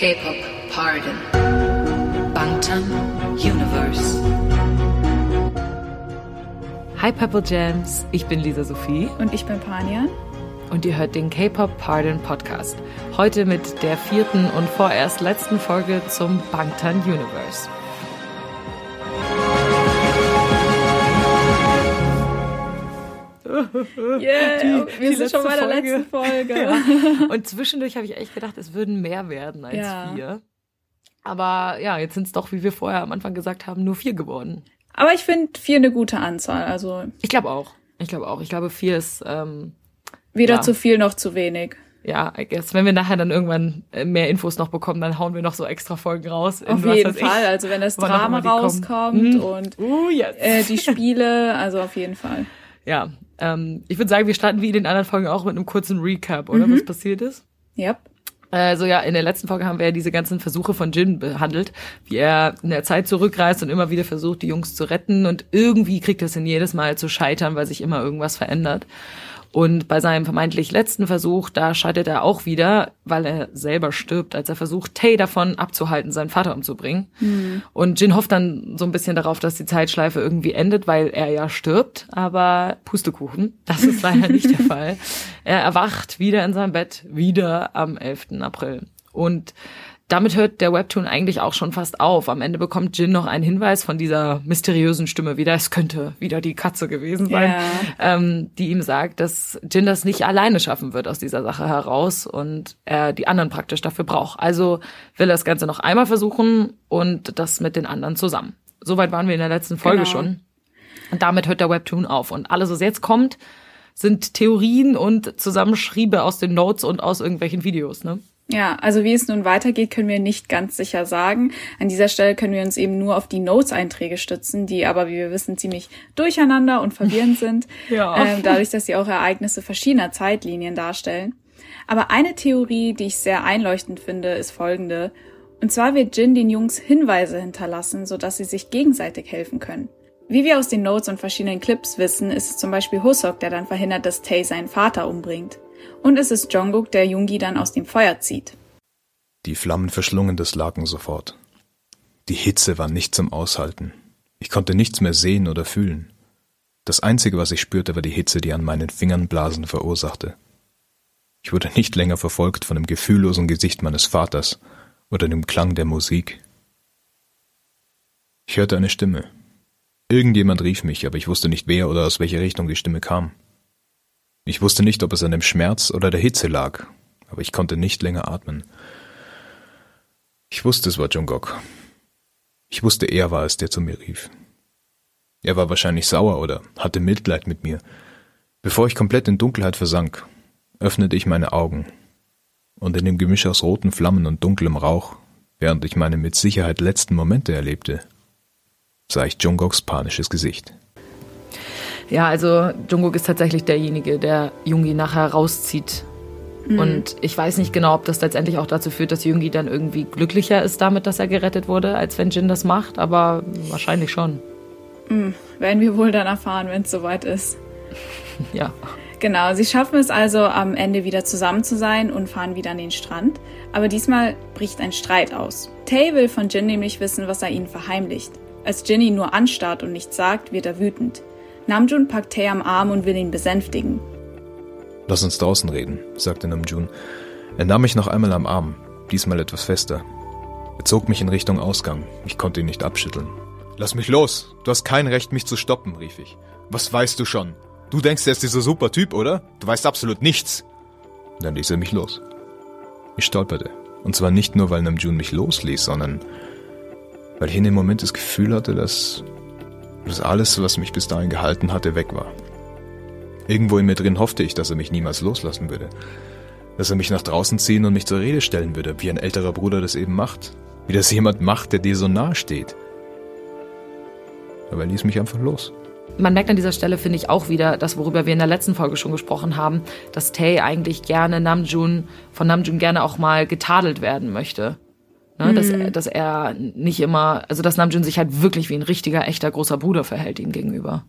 K-Pop Pardon. Bangtan Universe. Hi Purple Jams, ich bin Lisa Sophie Und ich bin Panian. und ihr hört den K-Pop Pardon Podcast. Heute mit der vierten und vorerst letzten Folge zum Bangtan Universe. Yeah, Die- wir die sind schon bei der letzte letzten Folge. Ja. Und zwischendurch habe ich echt gedacht, es würden mehr werden als Ja. vier. Aber ja, jetzt sind es doch, wie wir vorher am Anfang gesagt haben, nur vier geworden. Aber ich finde vier eine gute Anzahl. Also Ich glaube auch. Ich glaube auch. Ich glaube, vier ist, ähm, weder Ja. zu viel noch zu wenig. ja, I guess, wenn wir nachher dann irgendwann äh, mehr Infos noch bekommen, dann hauen wir noch so extra Folgen raus. Auf jeden weiß ich. Fall. Also wenn das Drama kommen. rauskommt Mhm. und Uh, yes. äh, die Spiele, also auf jeden Fall. Ja, ähm, ich würde sagen, wir starten wie in den anderen Folgen auch mit einem kurzen Recap, oder was passiert ist. Yep. Also ja, in der letzten Folge haben wir ja diese ganzen Versuche von Jin behandelt, wie er in der Zeit zurückreist und immer wieder versucht, die Jungs zu retten und irgendwie kriegt er es hin, jedes Mal zu scheitern, weil sich immer irgendwas verändert. Und bei seinem vermeintlich letzten Versuch, da scheitert er auch wieder, weil er selber stirbt, als er versucht, Tay davon abzuhalten, seinen Vater umzubringen. Und Jin hofft dann so ein bisschen darauf, dass die Zeitschleife irgendwie endet, weil er ja stirbt. Aber Pustekuchen, das ist leider nicht der Fall. Er erwacht wieder in seinem Bett, wieder am 11. April. Und damit hört der Webtoon eigentlich auch schon fast auf. Am Ende bekommt Jin noch einen Hinweis von dieser mysteriösen Stimme wieder. Es könnte wieder die Katze gewesen sein, Ja. ähm, die ihm sagt, dass Jin das nicht alleine schaffen wird aus dieser Sache heraus und er die anderen praktisch dafür braucht. Also will er das Ganze noch einmal versuchen und das mit den anderen zusammen. Soweit waren wir in der letzten Folge Genau. schon. Und damit hört der Webtoon auf. Und alles, was jetzt kommt, sind Theorien und Zusammenschriebe aus den Notes und aus irgendwelchen Videos, ne? Ja, also wie es nun weitergeht, können wir nicht ganz sicher sagen. An dieser Stelle können wir uns eben nur auf die Notes-Einträge stützen, die aber, wie wir wissen, ziemlich durcheinander und verwirrend sind, Ja. ähm, dadurch, dass sie auch Ereignisse verschiedener Zeitlinien darstellen. Aber eine Theorie, die ich sehr einleuchtend finde, ist folgende. Und zwar wird Jin den Jungs Hinweise hinterlassen, sodass sie sich gegenseitig helfen können. Wie wir aus den Notes und verschiedenen Clips wissen, ist es zum Beispiel Husok, der dann verhindert, dass Tae seinen Vater umbringt. Und es ist Jungkook, der Jungi dann aus dem Feuer zieht. Die Flammen verschlungen das Laken sofort. Die Hitze war nicht zum Aushalten. Ich konnte nichts mehr sehen oder fühlen. Das Einzige, was ich spürte, war die Hitze, die an meinen Fingern Blasen verursachte. Ich wurde nicht länger verfolgt von dem gefühllosen Gesicht meines Vaters oder dem Klang der Musik. Ich hörte eine Stimme. Irgendjemand rief mich, aber ich wusste nicht wer oder aus welcher Richtung die Stimme kam. Ich wusste nicht, ob es an dem Schmerz oder der Hitze lag, aber ich konnte nicht länger atmen. Ich wusste, es war Jungkook. Ich wusste, er war es, der zu mir rief. Er war wahrscheinlich sauer oder hatte Mitleid mit mir. Bevor ich komplett in Dunkelheit versank, öffnete ich meine Augen. Und in dem Gemisch aus roten Flammen und dunklem Rauch, während ich meine mit Sicherheit letzten Momente erlebte, sah ich Jungkooks panisches Gesicht. Ja, also Jungkook ist tatsächlich derjenige, der Jungi nachher rauszieht. Und ich weiß nicht genau, ob das letztendlich auch dazu führt, dass Jungi dann irgendwie glücklicher ist damit, dass er gerettet wurde, als wenn Jin das macht, aber wahrscheinlich schon. Werden wir wohl dann erfahren, wenn es soweit ist. Ja. Genau, sie schaffen es also am Ende wieder zusammen zu sein und fahren wieder an den Strand. Aber diesmal bricht ein Streit aus. Tay will von Jin nämlich wissen, was er ihnen verheimlicht. Als Jin ihn nur anstarrt und nichts sagt, wird er wütend. Namjoon packt Tay am Arm und will ihn besänftigen. Lass uns draußen reden, sagte Namjoon. Er nahm mich noch einmal am Arm, diesmal etwas fester. Er zog mich in Richtung Ausgang. Ich konnte ihn nicht abschütteln. Lass mich los! Du hast kein Recht, mich zu stoppen, rief ich. Was weißt du schon? Du denkst, er ist dieser super Typ, oder? Du weißt absolut nichts! Dann ließ er mich los. Ich stolperte. Und zwar nicht nur, weil Namjoon mich losließ, sondern weil ich in dem Moment das Gefühl hatte, dass, dass alles, was mich bis dahin gehalten hatte, weg war. Irgendwo in mir drin hoffte ich, dass er mich niemals loslassen würde. Dass er mich nach draußen ziehen und mich zur Rede stellen würde, wie ein älterer Bruder das eben macht. Wie das jemand macht, der dir so nahe steht. Aber er ließ mich einfach los. Man merkt an dieser Stelle, finde ich, auch wieder, das, worüber wir in der letzten Folge schon gesprochen haben, dass Tay eigentlich gerne Namjoon, von Namjoon gerne auch mal getadelt werden möchte. Ne, dass, er, dass er nicht immer, also dass Namjoon sich halt wirklich wie ein richtiger, echter großer Bruder verhält ihm gegenüber.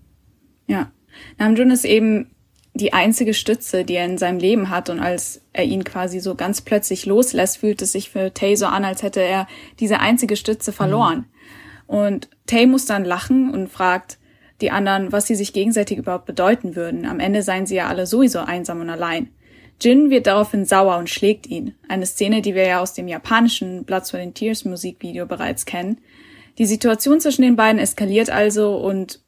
Ja. Namjoon ist eben die einzige Stütze, die er in seinem Leben hat. Und als er ihn quasi so ganz plötzlich loslässt, fühlt es sich für Tay so an, als hätte er diese einzige Stütze verloren. Mhm. Und Tay muss dann lachen und fragt die anderen, was sie sich gegenseitig überhaupt bedeuten würden. Am Ende seien sie ja alle sowieso einsam und allein. Jin wird daraufhin sauer und schlägt ihn. Eine Szene, die wir ja aus dem japanischen Blood, Sweat and Tears Musikvideo bereits kennen. Die Situation zwischen den beiden eskaliert also und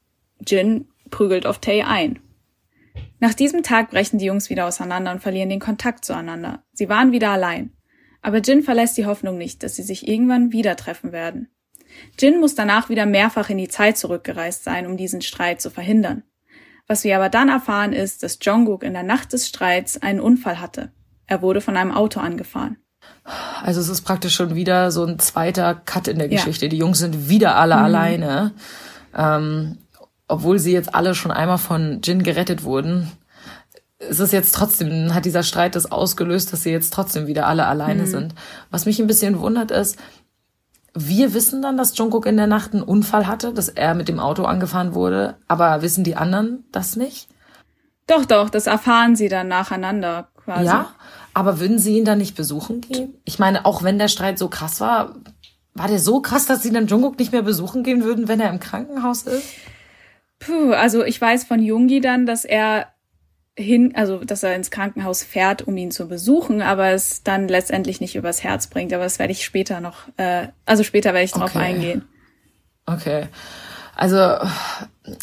Jin prügelt auf Tay ein. Nach diesem Tag brechen die Jungs wieder auseinander und verlieren den Kontakt zueinander. Sie waren wieder allein. Aber Jin verlässt die Hoffnung nicht, dass sie sich irgendwann wieder treffen werden. Jin muss danach wieder mehrfach in die Zeit zurückgereist sein, um diesen Streit zu verhindern. Was wir aber dann erfahren ist, dass Jungkook in der Nacht des Streits einen Unfall hatte. Er wurde von einem Auto angefahren. Also es ist praktisch schon wieder so ein zweiter Cut in der Geschichte. Ja. Die Jungs sind wieder alle mhm. alleine. Ähm, obwohl sie jetzt alle schon einmal von Jin gerettet wurden, ist es jetzt trotzdem, hat dieser Streit das ausgelöst, dass sie jetzt trotzdem wieder alle alleine mhm. sind. Was mich ein bisschen wundert ist, wir wissen dann, dass Jungkook in der Nacht einen Unfall hatte, dass er mit dem Auto angefahren wurde, aber wissen die anderen das nicht? Doch, doch, das erfahren sie dann nacheinander quasi. Ja, aber würden sie ihn dann nicht besuchen gehen? Ich meine, auch wenn der Streit so krass war, war der so krass, dass sie dann Jungkook nicht mehr besuchen gehen würden, wenn er im Krankenhaus ist? Puh, also ich weiß von Jungi dann, dass er hin, also dass er ins Krankenhaus fährt, um ihn zu besuchen, aber es dann letztendlich nicht übers Herz bringt. Aber das werde ich später noch, äh, also später werde ich drauf okay. eingehen. Okay. Also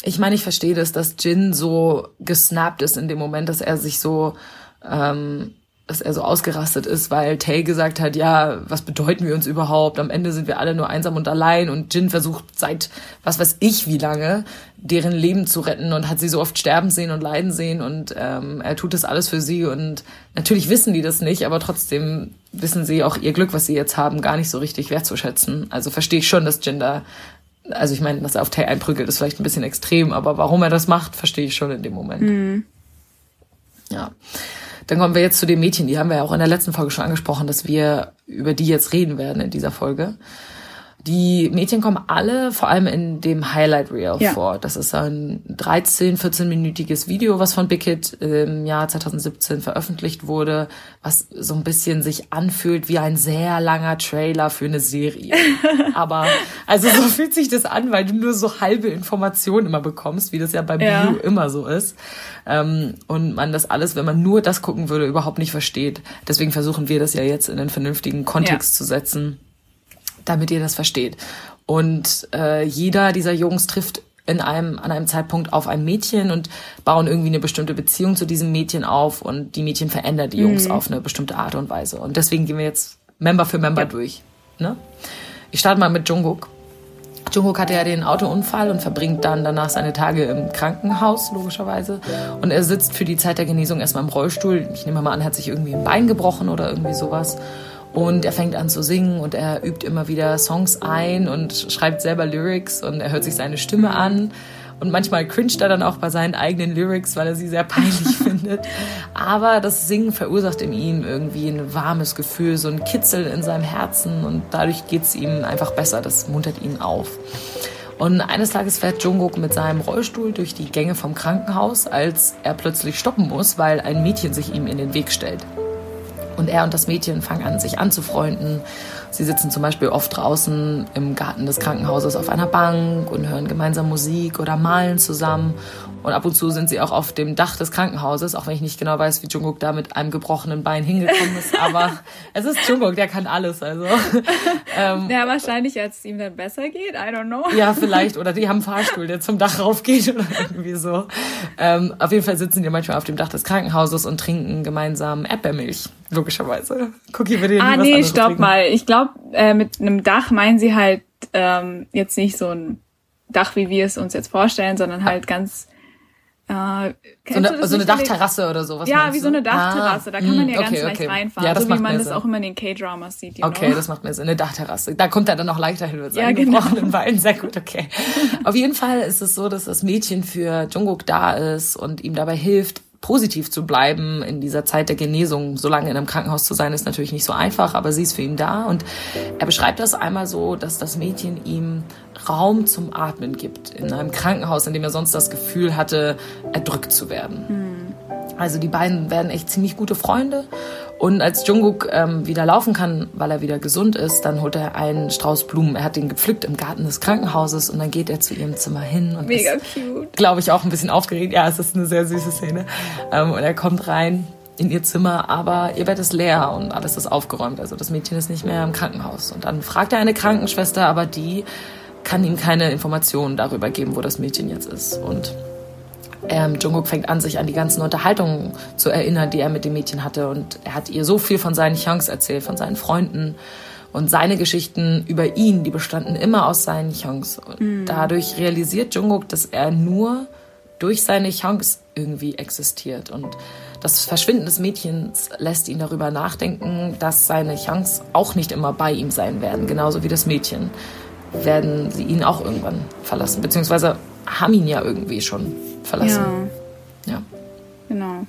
ich meine, ich verstehe das, dass Jin so gesnappt ist in dem Moment, dass er sich so ähm, dass er so ausgerastet ist, weil Tay gesagt hat, ja, was bedeuten wir uns überhaupt? Am Ende sind wir alle nur einsam und allein und Jin versucht seit was weiß ich wie lange deren Leben zu retten und hat sie so oft sterben sehen und leiden sehen und ähm, er tut das alles für sie und natürlich wissen die das nicht, aber trotzdem wissen sie auch ihr Glück, was sie jetzt haben, gar nicht so richtig wertzuschätzen. Also verstehe ich schon, dass Jin da also ich meine, dass er auf Tay einprügelt, ist vielleicht ein bisschen extrem, aber warum er das macht, verstehe ich schon in dem Moment. Mhm. Ja. Dann kommen wir jetzt zu den Mädchen, die haben wir ja auch in der letzten Folge schon angesprochen, dass wir über die jetzt reden werden in dieser Folge. Die Mädchen kommen alle vor allem in dem Highlight Reel ja. vor. Das ist ein 13, 14-minütiges Video, was von Big Hit im Jahr 2017 veröffentlicht wurde, was so ein bisschen sich anfühlt wie ein sehr langer Trailer für eine Serie. Aber also so fühlt sich das an, weil du nur so halbe Informationen immer bekommst, wie das ja beim ja. Bio immer so ist. Ähm, und man das alles, wenn man nur das gucken würde, überhaupt nicht versteht. Deswegen versuchen wir das ja jetzt in einen vernünftigen Kontext ja. zu setzen damit ihr das versteht. Und äh, jeder dieser Jungs trifft in einem, an einem Zeitpunkt auf ein Mädchen und bauen irgendwie eine bestimmte Beziehung zu diesem Mädchen auf und die Mädchen verändern die Jungs mhm. auf eine bestimmte Art und Weise. Und deswegen gehen wir jetzt Member für Member ja. durch. Ne? Ich starte mal mit Jungkook. Jungkook hatte ja den Autounfall und verbringt dann danach seine Tage im Krankenhaus, logischerweise. Und er sitzt für die Zeit der Genesung erstmal im Rollstuhl. Ich nehme mal an, er hat sich irgendwie ein Bein gebrochen oder irgendwie sowas. Und er fängt an zu singen und er übt immer wieder Songs ein und schreibt selber Lyrics und er hört sich seine Stimme an. Und manchmal cringet er dann auch bei seinen eigenen Lyrics, weil er sie sehr peinlich findet. Aber das Singen verursacht in ihm irgendwie ein warmes Gefühl, so ein Kitzel in seinem Herzen und dadurch geht's ihm einfach besser. Das muntert ihn auf. Und eines Tages fährt Jungkook mit seinem Rollstuhl durch die Gänge vom Krankenhaus, als er plötzlich stoppen muss, weil ein Mädchen sich ihm in den Weg stellt. Und er und das Mädchen fangen an, sich anzufreunden. Sie sitzen zum Beispiel oft draußen im Garten des Krankenhauses auf einer Bank und hören gemeinsam Musik oder malen zusammen. Und ab und zu sind sie auch auf dem Dach des Krankenhauses, auch wenn ich nicht genau weiß, wie Jungkook da mit einem gebrochenen Bein hingekommen ist. Aber es ist Jungkook, der kann alles. Also. ähm, ja, wahrscheinlich, als es ihm dann besser geht. I don't know. Ja, vielleicht. Oder die haben einen Fahrstuhl, der zum Dach raufgeht oder irgendwie so. Ähm, auf jeden Fall sitzen die manchmal auf dem Dach des Krankenhauses und trinken gemeinsam Erdbeermilch. Logischerweise. Cookie würde Ah, nee, stopp trinken. mal. Ich glaube, äh, mit einem Dach meinen sie halt ähm, jetzt nicht so ein Dach, wie wir es uns jetzt vorstellen, sondern halt ganz äh, so eine, so eine Dachterrasse oder sowas. Ja, wie so eine Dachterrasse. Ah, da kann man ja okay, ganz leicht reinfahren. Ja, das so wie man das Sinn. auch immer in den K-Dramas sieht. okay, know? das macht mir Sinn. Eine Dachterrasse. Da kommt er dann auch leichter hin mit seinen ja, genau. gebrochenen Beinen. Sehr gut, okay. Auf jeden Fall ist es so, dass das Mädchen für Jungkook da ist und ihm dabei hilft, positiv zu bleiben in dieser Zeit der Genesung. So lange in einem Krankenhaus zu sein, ist natürlich nicht so einfach, aber sie ist für ihn da. Und er beschreibt das einmal so, dass das Mädchen ihm Raum zum Atmen gibt. In einem Krankenhaus, in dem er sonst das Gefühl hatte, erdrückt zu werden. Also die beiden werden echt ziemlich gute Freunde. Und als Jungkook ähm, wieder laufen kann, weil er wieder gesund ist, dann holt er einen Strauß Blumen. Er hat den gepflückt im Garten des Krankenhauses und dann geht er zu ihrem Zimmer hin. Und Mega ist, cute. Glaube ich auch ein bisschen aufgeregt. Ja, es ist eine sehr süße Szene. Ähm, und er kommt rein in ihr Zimmer, aber ihr Bett ist leer und alles ist aufgeräumt. Also das Mädchen ist nicht mehr im Krankenhaus. Und dann fragt er eine Krankenschwester, aber die kann ihm keine Informationen darüber geben, wo das Mädchen jetzt ist. Und ähm, Jungkook fängt an, sich an die ganzen Unterhaltungen zu erinnern, die er mit dem Mädchen hatte. Und er hat ihr so viel von seinen Chunks erzählt, von seinen Freunden. Und seine Geschichten über ihn, die bestanden immer aus seinen Chunks. Und dadurch realisiert Jungkook, dass er nur durch seine Chunks irgendwie existiert. Und das Verschwinden des Mädchens lässt ihn darüber nachdenken, dass seine Chunks auch nicht immer bei ihm sein werden, genauso wie das Mädchen. Werden sie ihn auch irgendwann verlassen, beziehungsweise haben ihn ja irgendwie schon verlassen. Ja, Ja. genau.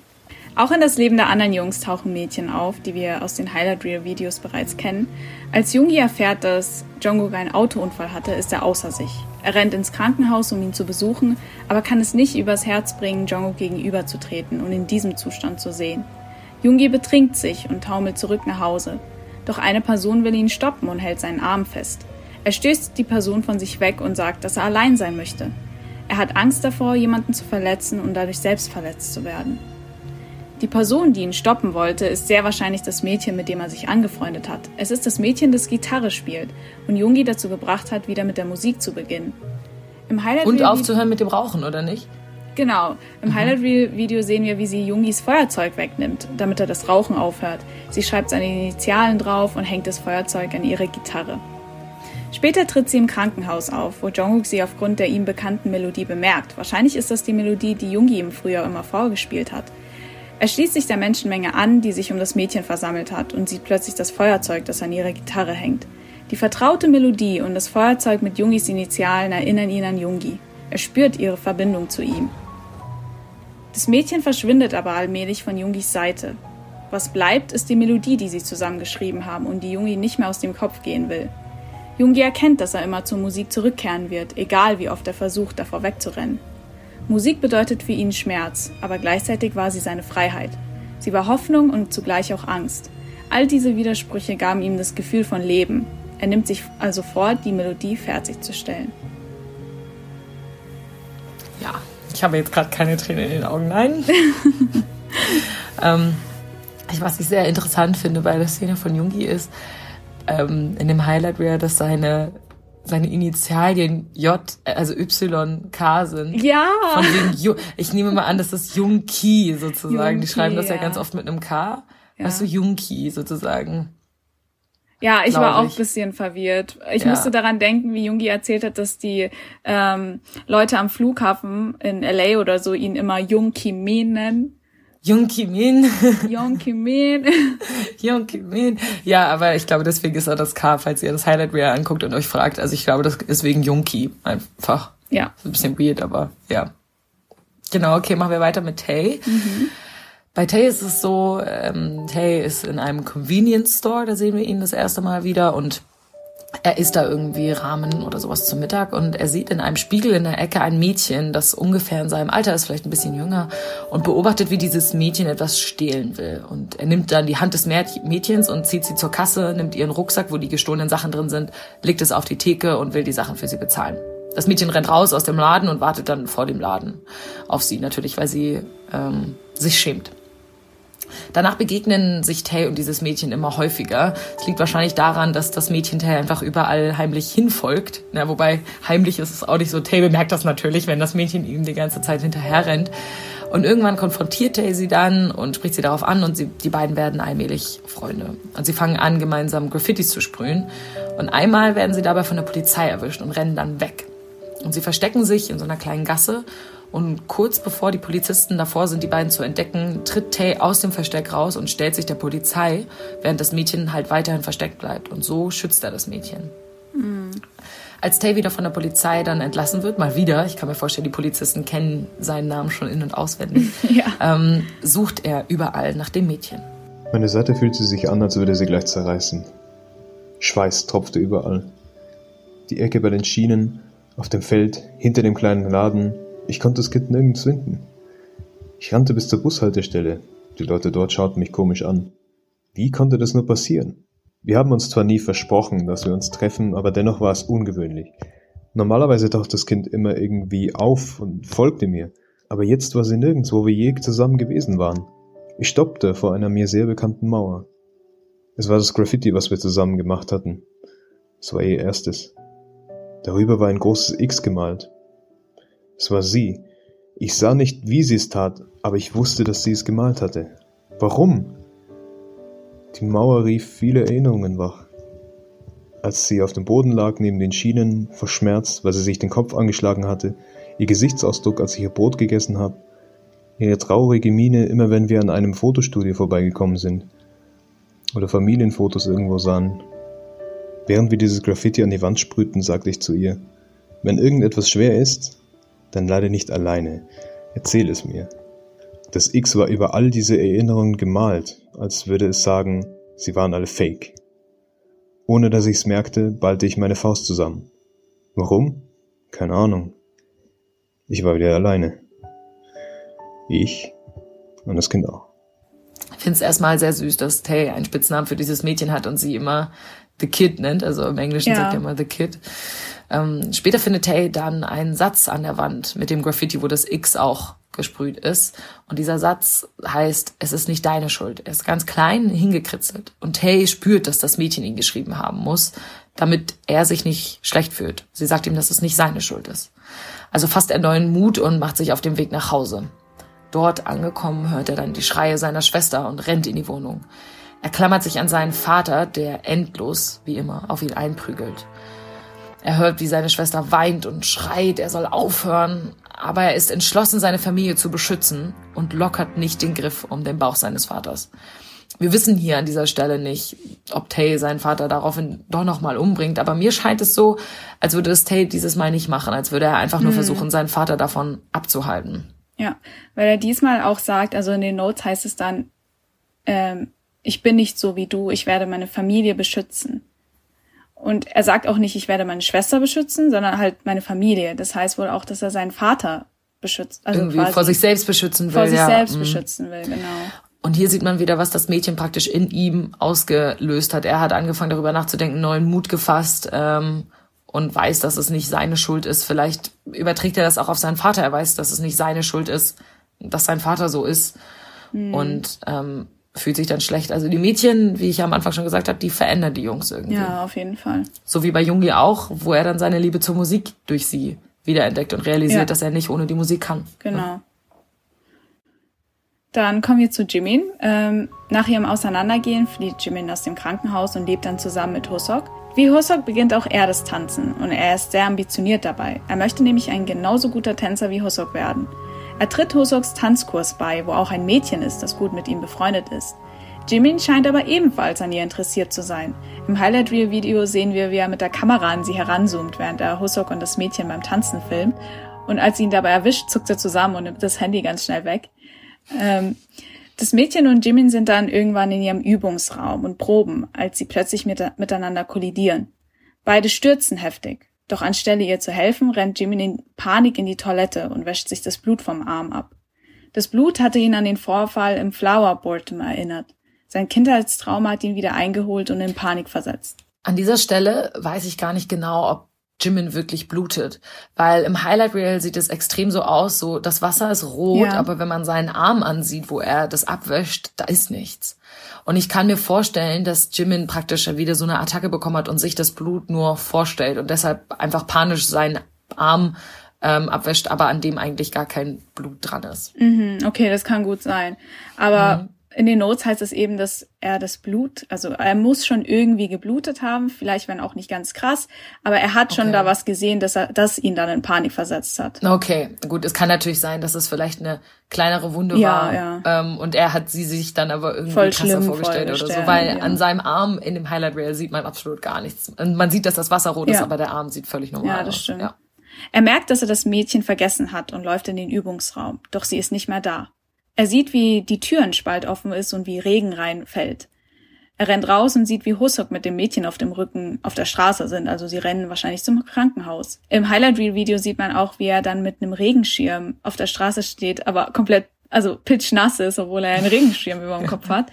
Auch in das Leben der anderen Jungs tauchen Mädchen auf, die wir aus den Highlight Reel Videos bereits kennen. Als Jungi erfährt, dass Jungkook einen Autounfall hatte, ist er außer sich. Er rennt ins Krankenhaus, um ihn zu besuchen, aber kann es nicht übers Herz bringen, Jungkook gegenüberzutreten und in diesem Zustand zu sehen. Jungi betrinkt sich und taumelt zurück nach Hause. Doch eine Person will ihn stoppen und hält seinen Arm fest. Er stößt die Person von sich weg und sagt, dass er allein sein möchte. Er hat Angst davor, jemanden zu verletzen und dadurch selbst verletzt zu werden. Die Person, die ihn stoppen wollte, ist sehr wahrscheinlich das Mädchen, mit dem er sich angefreundet hat. Es ist das Mädchen, das Gitarre spielt und Jungi dazu gebracht hat, wieder mit der Musik zu beginnen. Im Highlight Und aufzuhören mit dem Rauchen, oder nicht? Genau. Im Highlight Reel Video sehen wir, wie sie Jungis Feuerzeug wegnimmt, damit er das Rauchen aufhört. Sie schreibt seine Initialen drauf und hängt das Feuerzeug an ihre Gitarre. Später tritt sie im Krankenhaus auf, wo Jungkook sie aufgrund der ihm bekannten Melodie bemerkt. Wahrscheinlich ist das die Melodie, die Jungi ihm früher immer vorgespielt hat. Er schließt sich der Menschenmenge an, die sich um das Mädchen versammelt hat, und sieht plötzlich das Feuerzeug, das an ihrer Gitarre hängt. Die vertraute Melodie und das Feuerzeug mit Jungis Initialen erinnern ihn an Jungi. Er spürt ihre Verbindung zu ihm. Das Mädchen verschwindet aber allmählich von Jungis Seite. Was bleibt, ist die Melodie, die sie zusammengeschrieben haben und die Jungi nicht mehr aus dem Kopf gehen will. Jungi erkennt, dass er immer zur Musik zurückkehren wird, egal wie oft er versucht, davor wegzurennen. Musik bedeutet für ihn Schmerz, aber gleichzeitig war sie seine Freiheit. Sie war Hoffnung und zugleich auch Angst. All diese Widersprüche gaben ihm das Gefühl von Leben. Er nimmt sich also vor, die Melodie fertigzustellen. Ja, ich habe jetzt gerade keine Tränen in den Augen, nein. ähm, was ich sehr interessant finde bei der Szene von Jungi ist, ähm, in dem Highlight Reel, dass seine, seine Initialien J, also YK sind. Ja! Von wegen Ju ich nehme mal an, das ist Jungki sozusagen. Die Jungki, schreiben das ja, ja. ganz oft mit einem K. Ja. Also Jungki sozusagen. Ja, ich war auch ich. ein bisschen verwirrt. Ich Ja. musste daran denken, wie Jungi erzählt hat, dass die ähm, Leute am Flughafen in LA oder so ihn immer Jung Kim Min nennen. Jungki Min. Jung Kim Min. Jungki Min. Ja, aber ich glaube, deswegen ist er das K, falls ihr das Highlight Reel anguckt und euch fragt. Also ich glaube, das ist wegen Jungki einfach. ja. Ist ein bisschen weird, aber ja. Genau, okay, machen wir weiter mit Tay. Bei Tay ist es so, ähm, Tay ist in einem Convenience Store, da sehen wir ihn das erste Mal wieder und er isst da irgendwie Ramen oder sowas zum Mittag und er sieht in einem Spiegel in der Ecke ein Mädchen, das ungefähr in seinem Alter ist, vielleicht ein bisschen jünger, und beobachtet, wie dieses Mädchen etwas stehlen will. Und er nimmt dann die Hand des Mäd- Mädchens und zieht sie zur Kasse, nimmt ihren Rucksack, wo die gestohlenen Sachen drin sind, legt es auf die Theke und will die Sachen für sie bezahlen. Das Mädchen rennt raus aus dem Laden und wartet dann vor dem Laden auf sie, natürlich, weil sie ähm, sich schämt. Danach begegnen sich Tay und dieses Mädchen immer häufiger. Es liegt wahrscheinlich daran, dass das Mädchen Tay einfach überall heimlich hinfolgt. Na, wobei heimlich ist es auch nicht so. Tay bemerkt das natürlich, wenn das Mädchen ihm die ganze Zeit hinterher rennt. Und irgendwann konfrontiert Tay sie dann und spricht sie darauf an und sie, die beiden werden allmählich Freunde. Und sie fangen an, gemeinsam Graffitis zu sprühen. Und einmal werden sie dabei von der Polizei erwischt und rennen dann weg. Und sie verstecken sich in so einer kleinen Gasse. Und kurz bevor die Polizisten davor sind, die beiden zu entdecken, tritt Tay aus dem Versteck raus und stellt sich der Polizei, während das Mädchen halt weiterhin versteckt bleibt. Und so schützt er das Mädchen. Als Tay wieder von der Polizei dann entlassen wird, mal wieder, ich kann mir vorstellen, die Polizisten kennen seinen Namen schon in- und auswendig, Ja. ähm, sucht er überall nach dem Mädchen. Meine Seite fühlte sich an, als würde sie gleich zerreißen. Schweiß tropfte überall. Die Ecke bei den Schienen, auf dem Feld, hinter dem kleinen Laden. Ich konnte das Kind nirgends finden. Ich rannte bis zur Bushaltestelle. Die Leute dort schauten mich komisch an. Wie konnte das nur passieren? Wir haben uns zwar nie versprochen, dass wir uns treffen, aber dennoch war es ungewöhnlich. Normalerweise taucht das Kind immer irgendwie auf und folgte mir, aber jetzt war sie nirgends, wo wir je zusammen gewesen waren. Ich stoppte vor einer mir sehr bekannten Mauer. Es war das Graffiti, was wir zusammen gemacht hatten. Es war ihr erstes. Darüber war ein großes X gemalt. Es war sie. Ich sah nicht, wie sie es tat, aber ich wusste, dass sie es gemalt hatte. Warum? Die Mauer rief viele Erinnerungen wach. Als sie auf dem Boden lag, neben den Schienen, verschmerzt, weil sie sich den Kopf angeschlagen hatte, ihr Gesichtsausdruck, als ich ihr Brot gegessen habe, ihre traurige Miene, immer wenn wir an einem Fotostudio vorbeigekommen sind oder Familienfotos irgendwo sahen. Während wir dieses Graffiti an die Wand sprühten, sagte ich zu ihr, wenn irgendetwas schwer ist, dann leider nicht alleine, erzähl es mir. Das X war über all diese Erinnerungen gemalt, als würde es sagen, sie waren alle fake. Ohne dass ich's merkte, ballte ich meine Faust zusammen. Warum? Keine Ahnung. Ich war wieder alleine. Ich und das Kind auch. Ich finde es erstmal sehr süß, dass Tay einen Spitznamen für dieses Mädchen hat und sie immer The Kid nennt. Also im Englischen ja. sagt er immer The Kid. Ähm, später findet Tay dann einen Satz an der Wand mit dem Graffiti, wo das X auch gesprüht ist. Und dieser Satz heißt, es ist nicht deine Schuld. Er ist ganz klein hingekritzelt. Und Tay spürt, dass das Mädchen ihn geschrieben haben muss, damit er sich nicht schlecht fühlt. Sie sagt ihm, dass es nicht seine Schuld ist. Also fasst er neuen Mut und macht sich auf den Weg nach Hause. Dort angekommen hört er dann die Schreie seiner Schwester und rennt in die Wohnung. Er klammert sich an seinen Vater, der endlos, wie immer, auf ihn einprügelt. Er hört, wie seine Schwester weint und schreit, er soll aufhören, aber er ist entschlossen, seine Familie zu beschützen und lockert nicht den Griff um den Bauch seines Vaters. Wir wissen hier an dieser Stelle nicht, ob Tay seinen Vater daraufhin doch nochmal umbringt, aber mir scheint es so, als würde es Tay dieses Mal nicht machen, als würde er einfach nur hm. versuchen, seinen Vater davon abzuhalten. Ja, weil er diesmal auch sagt, also in den Notes heißt es dann, ähm, ich bin nicht so wie du, ich werde meine Familie beschützen. Und er sagt auch nicht, ich werde meine Schwester beschützen, sondern halt meine Familie. Das heißt wohl auch, dass er seinen Vater beschützt. Also Irgendwie vor sich selbst beschützen will. Vor sich ja. selbst mhm. beschützen will, genau. Und hier sieht man wieder, was das Mädchen praktisch in ihm ausgelöst hat. Er hat angefangen, darüber nachzudenken, neuen Mut gefasst ähm, und weiß, dass es nicht seine Schuld ist. Vielleicht überträgt er das auch auf seinen Vater. Er weiß, dass es nicht seine Schuld ist, dass sein Vater so ist. Mhm. Und ähm, fühlt sich dann schlecht. Also die Mädchen, wie ich am Anfang schon gesagt habe, die verändern die Jungs irgendwie. Ja, auf jeden Fall. So wie bei Jungi auch, wo er dann seine Liebe zur Musik durch sie wiederentdeckt und realisiert, ja. dass er nicht ohne die Musik kann. Genau. Dann kommen wir zu Jimin. Ähm, nach ihrem Auseinandergehen flieht Jimin aus dem Krankenhaus und lebt dann zusammen mit Hosok. Wie Hosok beginnt auch er das Tanzen und er ist sehr ambitioniert dabei. Er möchte nämlich ein genauso guter Tänzer wie Hosok werden. Er tritt Hosoks Tanzkurs bei, wo auch ein Mädchen ist, das gut mit ihm befreundet ist. Jimin scheint aber ebenfalls an ihr interessiert zu sein. Im Highlight Reel Video sehen wir, wie er mit der Kamera an sie heranzoomt, während er Hosok und das Mädchen beim Tanzen filmt. Und als sie ihn dabei erwischt, zuckt er zusammen und nimmt das Handy ganz schnell weg. Ähm, das Mädchen und Jimin sind dann irgendwann in ihrem Übungsraum und proben, als sie plötzlich mit, miteinander kollidieren. Beide stürzen heftig. Doch anstelle ihr zu helfen, rennt Jimin in Panik in die Toilette und wäscht sich das Blut vom Arm ab. Das Blut hatte ihn an den Vorfall im Flower Boardroom erinnert. Sein Kindheitstrauma hat ihn wieder eingeholt und in Panik versetzt. An dieser Stelle weiß ich gar nicht genau, ob Jimin wirklich blutet. Weil im Highlight Reel sieht es extrem so aus, so das Wasser ist rot, ja. aber wenn man seinen Arm ansieht, wo er das abwäscht, da ist nichts. Und ich kann mir vorstellen, dass Jimin praktisch wieder so eine Attacke bekommen hat und sich das Blut nur vorstellt und deshalb einfach panisch seinen Arm ähm, abwäscht, aber an dem eigentlich gar kein Blut dran ist. Mhm, okay, das kann gut sein. Aber mhm in den Notes heißt es eben, dass er das Blut, also er muss schon irgendwie geblutet haben, vielleicht wenn auch nicht ganz krass, aber er hat schon okay. da was gesehen, dass er, das ihn dann in Panik versetzt hat. Okay, gut, es kann natürlich sein, dass es vielleicht eine kleinere Wunde ja, war ja. Ähm, und er hat sie sich dann aber irgendwie Voll krasser vorgestellt oder so, weil ja. an seinem Arm in dem Highlight Reel sieht man absolut gar nichts. Und man sieht, dass das Wasser rot ist, aber der Arm sieht völlig normal aus. Ja, das aus. stimmt. Ja. Er merkt, dass er das Mädchen vergessen hat und läuft in den Übungsraum, doch sie ist nicht mehr da. Er sieht, wie die Tür ein Spalt offen ist und wie Regen reinfällt. Er rennt raus und sieht, wie Hussock mit dem Mädchen auf dem Rücken auf der Straße sind, also sie rennen wahrscheinlich zum Krankenhaus. Im Highlight Reel Video sieht man auch, wie er dann mit einem Regenschirm auf der Straße steht, aber komplett also pitchnass ist, obwohl er einen Regenschirm über dem Kopf hat.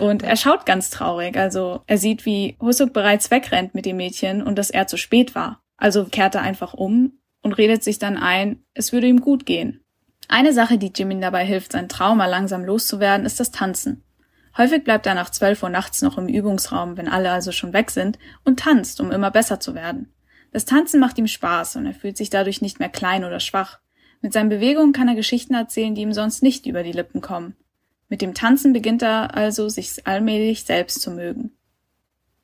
Und er schaut ganz traurig. Also er sieht, wie Husuk bereits wegrennt mit dem Mädchen und dass er zu spät war. Also kehrt er einfach um und redet sich dann ein, es würde ihm gut gehen. Eine Sache, die Jimin dabei hilft, sein Trauma langsam loszuwerden, ist das Tanzen. Häufig bleibt er nach 12 Uhr nachts noch im Übungsraum, wenn alle also schon weg sind, und tanzt, um immer besser zu werden. Das Tanzen macht ihm Spaß und er fühlt sich dadurch nicht mehr klein oder schwach. Mit seinen Bewegungen kann er Geschichten erzählen, die ihm sonst nicht über die Lippen kommen. Mit dem Tanzen beginnt er also, sich allmählich selbst zu mögen.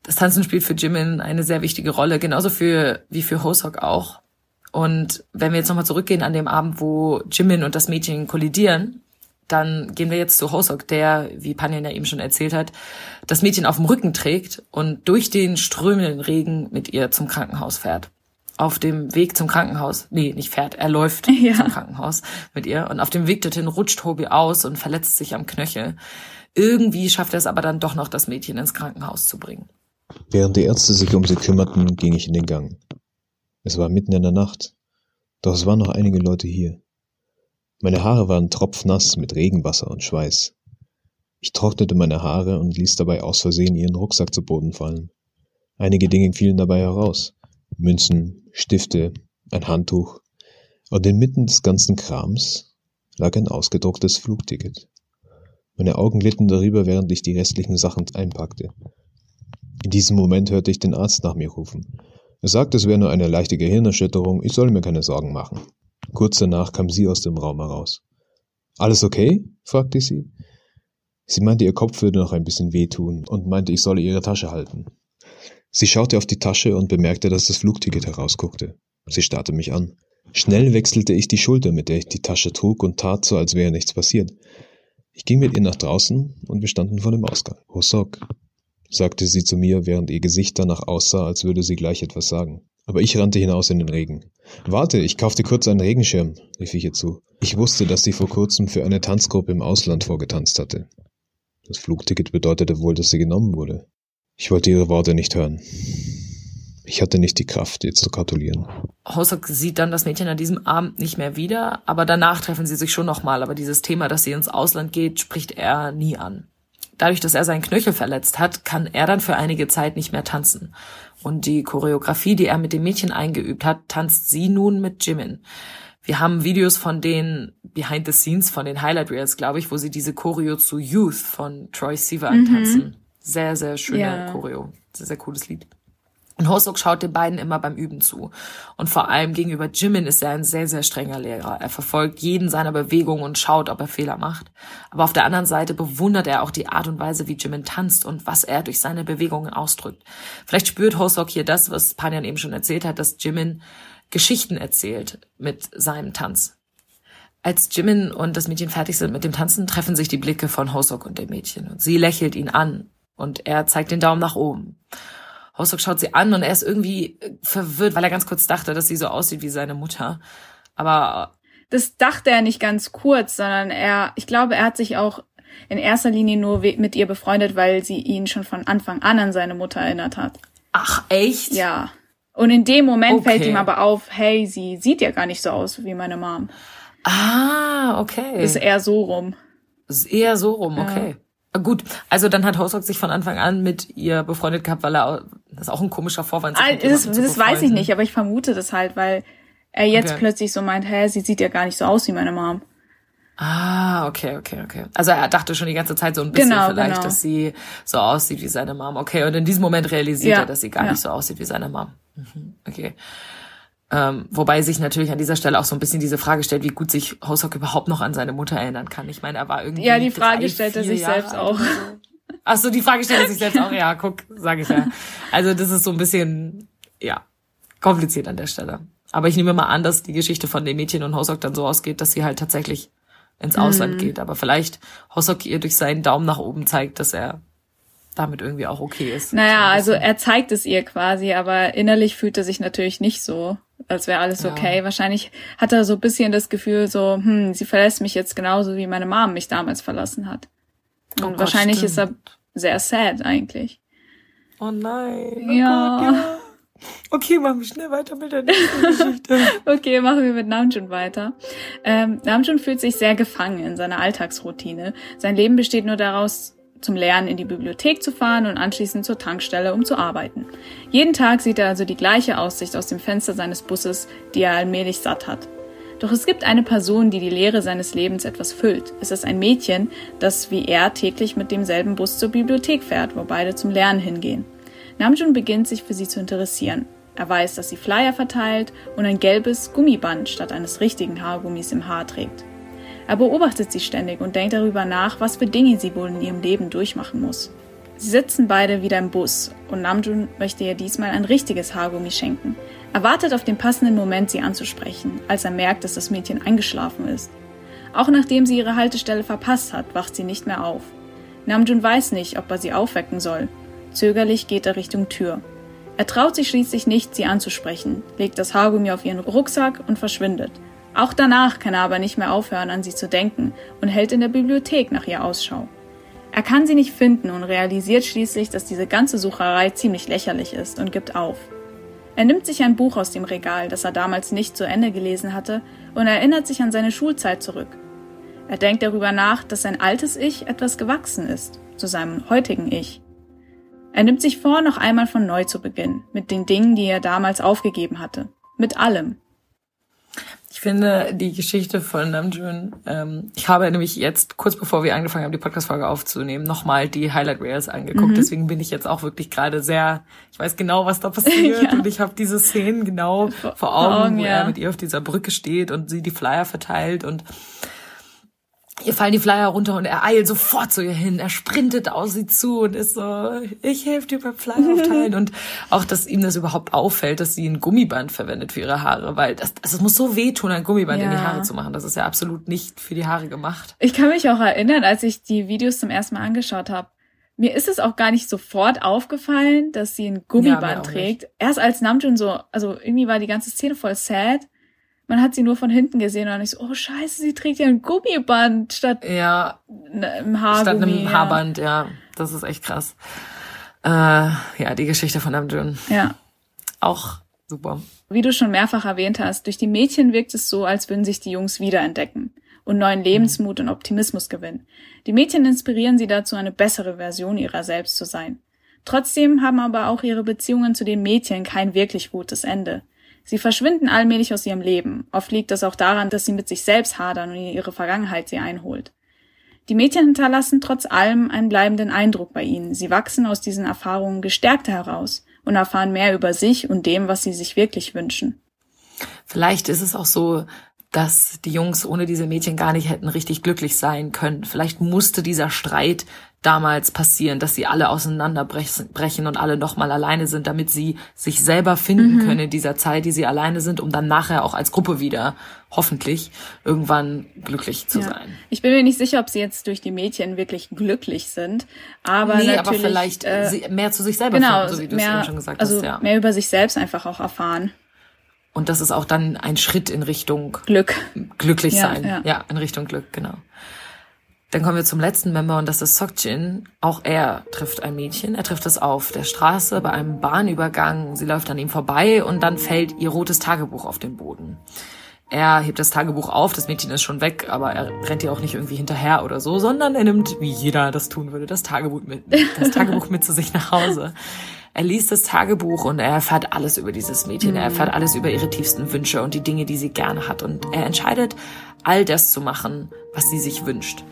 Das Tanzen spielt für Jimin eine sehr wichtige Rolle, genauso für, wie für Hosok auch. Und wenn wir jetzt nochmal zurückgehen an dem Abend, wo Jimin und das Mädchen kollidieren, dann gehen wir jetzt zu Hosok, der, wie Panjan ja eben schon erzählt hat, das Mädchen auf dem Rücken trägt und durch den strömenden Regen mit ihr zum Krankenhaus fährt. Auf dem Weg zum Krankenhaus, nee, nicht fährt, er läuft ja. zum Krankenhaus mit ihr und auf dem Weg dorthin rutscht Tobi aus und verletzt sich am Knöchel. Irgendwie schafft er es aber dann doch noch, das Mädchen ins Krankenhaus zu bringen. Während die Ärzte sich um sie kümmerten, ging ich in den Gang. Es war mitten in der Nacht, doch es waren noch einige Leute hier. Meine Haare waren tropfnass mit Regenwasser und Schweiß. Ich trocknete meine Haare und ließ dabei aus Versehen ihren Rucksack zu Boden fallen. Einige Dinge fielen dabei heraus. Münzen, Stifte, ein Handtuch. Und inmitten des ganzen Krams lag ein ausgedrucktes Flugticket. Meine Augen glitten darüber, während ich die restlichen Sachen einpackte. In diesem Moment hörte ich den Arzt nach mir rufen. Er sagte, es wäre nur eine leichte Gehirnerschütterung, ich solle mir keine Sorgen machen. Kurz danach kam sie aus dem Raum heraus. Alles okay? fragte ich sie. Sie meinte, ihr Kopf würde noch ein bisschen wehtun und meinte, ich solle ihre Tasche halten. Sie schaute auf die Tasche und bemerkte, dass das Flugticket herausguckte. Sie starrte mich an. Schnell wechselte ich die Schulter, mit der ich die Tasche trug, und tat so, als wäre nichts passiert. Ich ging mit ihr nach draußen und wir standen vor dem Ausgang. Hosok, sagte sie zu mir, während ihr Gesicht danach aussah, als würde sie gleich etwas sagen. Aber ich rannte hinaus in den Regen. Warte, ich kaufte kurz einen Regenschirm, rief ich ihr zu. Ich wusste, dass sie vor kurzem für eine Tanzgruppe im Ausland vorgetanzt hatte. Das Flugticket bedeutete wohl, dass sie genommen wurde. Ich wollte ihre Worte nicht hören. Ich hatte nicht die Kraft, ihr zu gratulieren. Hosok sieht dann das Mädchen an diesem Abend nicht mehr wieder, aber danach treffen sie sich schon nochmal. Aber dieses Thema, dass sie ins Ausland geht, spricht er nie an. Dadurch, dass er seinen Knöchel verletzt hat, kann er dann für einige Zeit nicht mehr tanzen. Und die Choreografie, die er mit dem Mädchen eingeübt hat, tanzt sie nun mit Jimin. Wir haben Videos von den Behind the Scenes, von den Highlight Reels, glaube ich, wo sie diese Choreo zu Youth von Troy Sivan mhm. tanzen. Sehr, sehr schöne ja. Choreo. Sehr, sehr cooles Lied. Und Hosok schaut den beiden immer beim Üben zu. Und vor allem gegenüber Jimin ist er ein sehr, sehr strenger Lehrer. Er verfolgt jeden seiner Bewegungen und schaut, ob er Fehler macht. Aber auf der anderen Seite bewundert er auch die Art und Weise, wie Jimin tanzt und was er durch seine Bewegungen ausdrückt. Vielleicht spürt Hosok hier das, was Panjan eben schon erzählt hat, dass Jimin Geschichten erzählt mit seinem Tanz. Als Jimin und das Mädchen fertig sind mit dem Tanzen, treffen sich die Blicke von Hosok und dem Mädchen. Und sie lächelt ihn an und er zeigt den Daumen nach oben. Hosok schaut sie an und er ist irgendwie äh, verwirrt, weil er ganz kurz dachte, dass sie so aussieht wie seine Mutter. Aber das dachte er nicht ganz kurz, sondern er, ich glaube, er hat sich auch in erster Linie nur mit ihr befreundet, weil sie ihn schon von Anfang an an seine Mutter erinnert hat. Ach, echt? Ja. Und in dem Moment okay. fällt ihm aber auf, hey, sie sieht ja gar nicht so aus wie meine Mom. Ah, okay. Ist eher so rum. Ist eher so rum, okay. Ja. Gut, also dann hat Hosok sich von Anfang an mit ihr befreundet gehabt, weil er, das ist auch ein komischer Vorwand. Ah, das, das weiß ich nicht, aber ich vermute das halt, weil er jetzt okay. plötzlich so meint, hä, sie sieht ja gar nicht so aus wie meine Mom. Ah, okay, okay, okay. Also er dachte schon die ganze Zeit so ein bisschen genau, vielleicht, genau. dass sie so aussieht wie seine Mom. Okay, und in diesem Moment realisiert ja, er, dass sie gar ja. nicht so aussieht wie seine Mom. Mhm, okay. Ähm, wobei sich natürlich an dieser Stelle auch so ein bisschen diese Frage stellt, wie gut sich Hosok überhaupt noch an seine Mutter erinnern kann. Ich meine, er war irgendwie. Ja, die Frage drei, stellt er sich Jahre selbst auch. So. Ach so, die Frage stellt er sich selbst auch. Ja, guck, sage ich ja. Also das ist so ein bisschen, ja, kompliziert an der Stelle. Aber ich nehme mal an, dass die Geschichte von dem Mädchen und Hosok dann so ausgeht, dass sie halt tatsächlich ins Ausland mhm. geht. Aber vielleicht Hosok ihr durch seinen Daumen nach oben zeigt, dass er damit irgendwie auch okay ist. Naja, also er zeigt es ihr quasi, aber innerlich fühlt er sich natürlich nicht so, als wäre alles ja. okay. Wahrscheinlich hat er so ein bisschen das Gefühl so, hm, sie verlässt mich jetzt genauso wie meine Mom mich damals verlassen hat. Und oh Gott, wahrscheinlich stimmt. ist er sehr sad eigentlich. Oh nein. Oh ja. Gott, ja. Okay, machen wir schnell weiter mit der nächsten Geschichte. okay, machen wir mit Namjoon weiter. Ähm, Namjoon fühlt sich sehr gefangen in seiner Alltagsroutine. Sein Leben besteht nur daraus, zum Lernen in die Bibliothek zu fahren und anschließend zur Tankstelle, um zu arbeiten. Jeden Tag sieht er also die gleiche Aussicht aus dem Fenster seines Busses, die er allmählich satt hat. Doch es gibt eine Person, die die Leere seines Lebens etwas füllt. Es ist ein Mädchen, das wie er täglich mit demselben Bus zur Bibliothek fährt, wo beide zum Lernen hingehen. Namjoon beginnt sich für sie zu interessieren. Er weiß, dass sie Flyer verteilt und ein gelbes Gummiband statt eines richtigen Haargummis im Haar trägt. Er beobachtet sie ständig und denkt darüber nach, was für Dinge sie wohl in ihrem Leben durchmachen muss. Sie sitzen beide wieder im Bus und Namjoon möchte ihr diesmal ein richtiges Haargummi schenken. Er wartet auf den passenden Moment, sie anzusprechen, als er merkt, dass das Mädchen eingeschlafen ist. Auch nachdem sie ihre Haltestelle verpasst hat, wacht sie nicht mehr auf. Namjoon weiß nicht, ob er sie aufwecken soll. Zögerlich geht er Richtung Tür. Er traut sich schließlich nicht, sie anzusprechen, legt das Haargummi auf ihren Rucksack und verschwindet. Auch danach kann er aber nicht mehr aufhören, an sie zu denken und hält in der Bibliothek nach ihr Ausschau. Er kann sie nicht finden und realisiert schließlich, dass diese ganze Sucherei ziemlich lächerlich ist und gibt auf. Er nimmt sich ein Buch aus dem Regal, das er damals nicht zu Ende gelesen hatte, und erinnert sich an seine Schulzeit zurück. Er denkt darüber nach, dass sein altes Ich etwas gewachsen ist, zu seinem heutigen Ich. Er nimmt sich vor, noch einmal von neu zu beginnen, mit den Dingen, die er damals aufgegeben hatte. Mit allem. Ich finde die Geschichte von Namjoon, ähm, ich habe nämlich jetzt, kurz bevor wir angefangen haben, die Podcast-Folge aufzunehmen, nochmal die Highlight Reels angeguckt. Mhm. Deswegen bin ich jetzt auch wirklich gerade sehr, ich weiß genau, was da passiert ja. und ich habe diese Szenen genau vor, vor Augen, Augen wo ja. er mit ihr auf dieser Brücke steht und sie die Flyer verteilt und ihr fallen die Flyer runter und er eilt sofort zu ihr hin. Er sprintet auf sie zu und ist so, ich helfe dir beim Flyer aufteilen. und auch, dass ihm das überhaupt auffällt, dass sie ein Gummiband verwendet für ihre Haare, weil das, also es muss so wehtun, ein Gummiband ja. in die Haare zu machen. Das ist ja absolut nicht für die Haare gemacht. Ich kann mich auch erinnern, als ich die Videos zum ersten Mal angeschaut habe, mir ist es auch gar nicht sofort aufgefallen, dass sie ein Gummiband ja, trägt. Nicht. Erst als Namjoon so, also irgendwie war die ganze Szene voll sad man hat sie nur von hinten gesehen und ich so, oh scheiße, sie trägt ja ein Gummiband statt ja, einem Haargummi. Statt einem Haarband, ja. Das ist echt krass. Äh, ja, die Geschichte von Namjoon. Ja. Auch super. Wie du schon mehrfach erwähnt hast, durch die Mädchen wirkt es so, als würden sich die Jungs wiederentdecken und neuen Lebensmut und Optimismus gewinnen. Die Mädchen inspirieren sie dazu, eine bessere Version ihrer selbst zu sein. Trotzdem haben aber auch ihre Beziehungen zu den Mädchen kein wirklich gutes Ende. Sie verschwinden allmählich aus ihrem Leben. Oft liegt das auch daran, dass sie mit sich selbst hadern und ihre Vergangenheit sie einholt. Die Mädchen hinterlassen trotz allem einen bleibenden Eindruck bei ihnen. Sie wachsen aus diesen Erfahrungen gestärkter heraus und erfahren mehr über sich und dem, was sie sich wirklich wünschen. Vielleicht ist es auch so, dass die Jungs ohne diese Mädchen gar nicht hätten richtig glücklich sein können. Vielleicht musste dieser Streit damals passieren, dass sie alle auseinanderbrechen und alle nochmal alleine sind, damit sie sich selber finden mhm. können in dieser Zeit, die sie alleine sind, um dann nachher auch als Gruppe wieder hoffentlich irgendwann glücklich zu ja. sein. Ich bin mir nicht sicher, ob sie jetzt durch die Mädchen wirklich glücklich sind, aber nee, natürlich, aber vielleicht äh, mehr zu sich selber genau, finden, so wie du es eben schon gesagt also hast. Ja. Mehr über sich selbst einfach auch erfahren. Und das ist auch dann ein Schritt in Richtung Glück. Glücklich sein. Ja, ja in Richtung Glück, genau. Dann kommen wir zum letzten Member und das ist Sokjin. Auch er trifft ein Mädchen. Er trifft es auf der Straße bei einem Bahnübergang. Sie läuft an ihm vorbei und dann fällt ihr rotes Tagebuch auf den Boden. Er hebt das Tagebuch auf, das Mädchen ist schon weg, aber er rennt ihr auch nicht irgendwie hinterher oder so, sondern er nimmt, wie jeder das tun würde, das Tagebuch mit, das Tagebuch mit zu sich nach Hause. Er liest das Tagebuch und er erfährt alles über dieses Mädchen. Er erfährt alles über ihre tiefsten Wünsche und die Dinge, die sie gerne hat. Und er entscheidet, all das zu machen, was sie sich wünscht.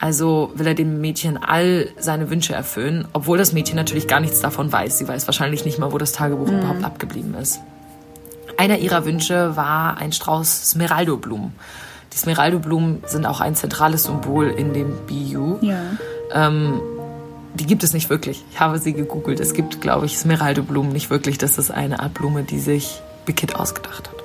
Also will er dem Mädchen all seine Wünsche erfüllen, obwohl das Mädchen natürlich gar nichts davon weiß. Sie weiß wahrscheinlich nicht mal, wo das Tagebuch mhm. überhaupt abgeblieben ist. Einer ihrer Wünsche war ein Strauß Smeraldo-Blumen. Die Smeraldo-Blumen sind auch ein zentrales Symbol in dem BU. Ja. Ähm, die gibt es nicht wirklich. Ich habe sie gegoogelt. Es gibt, glaube ich, Smeraldo-Blumen nicht wirklich. Das ist eine Art Blume, die sich Bikit ausgedacht hat.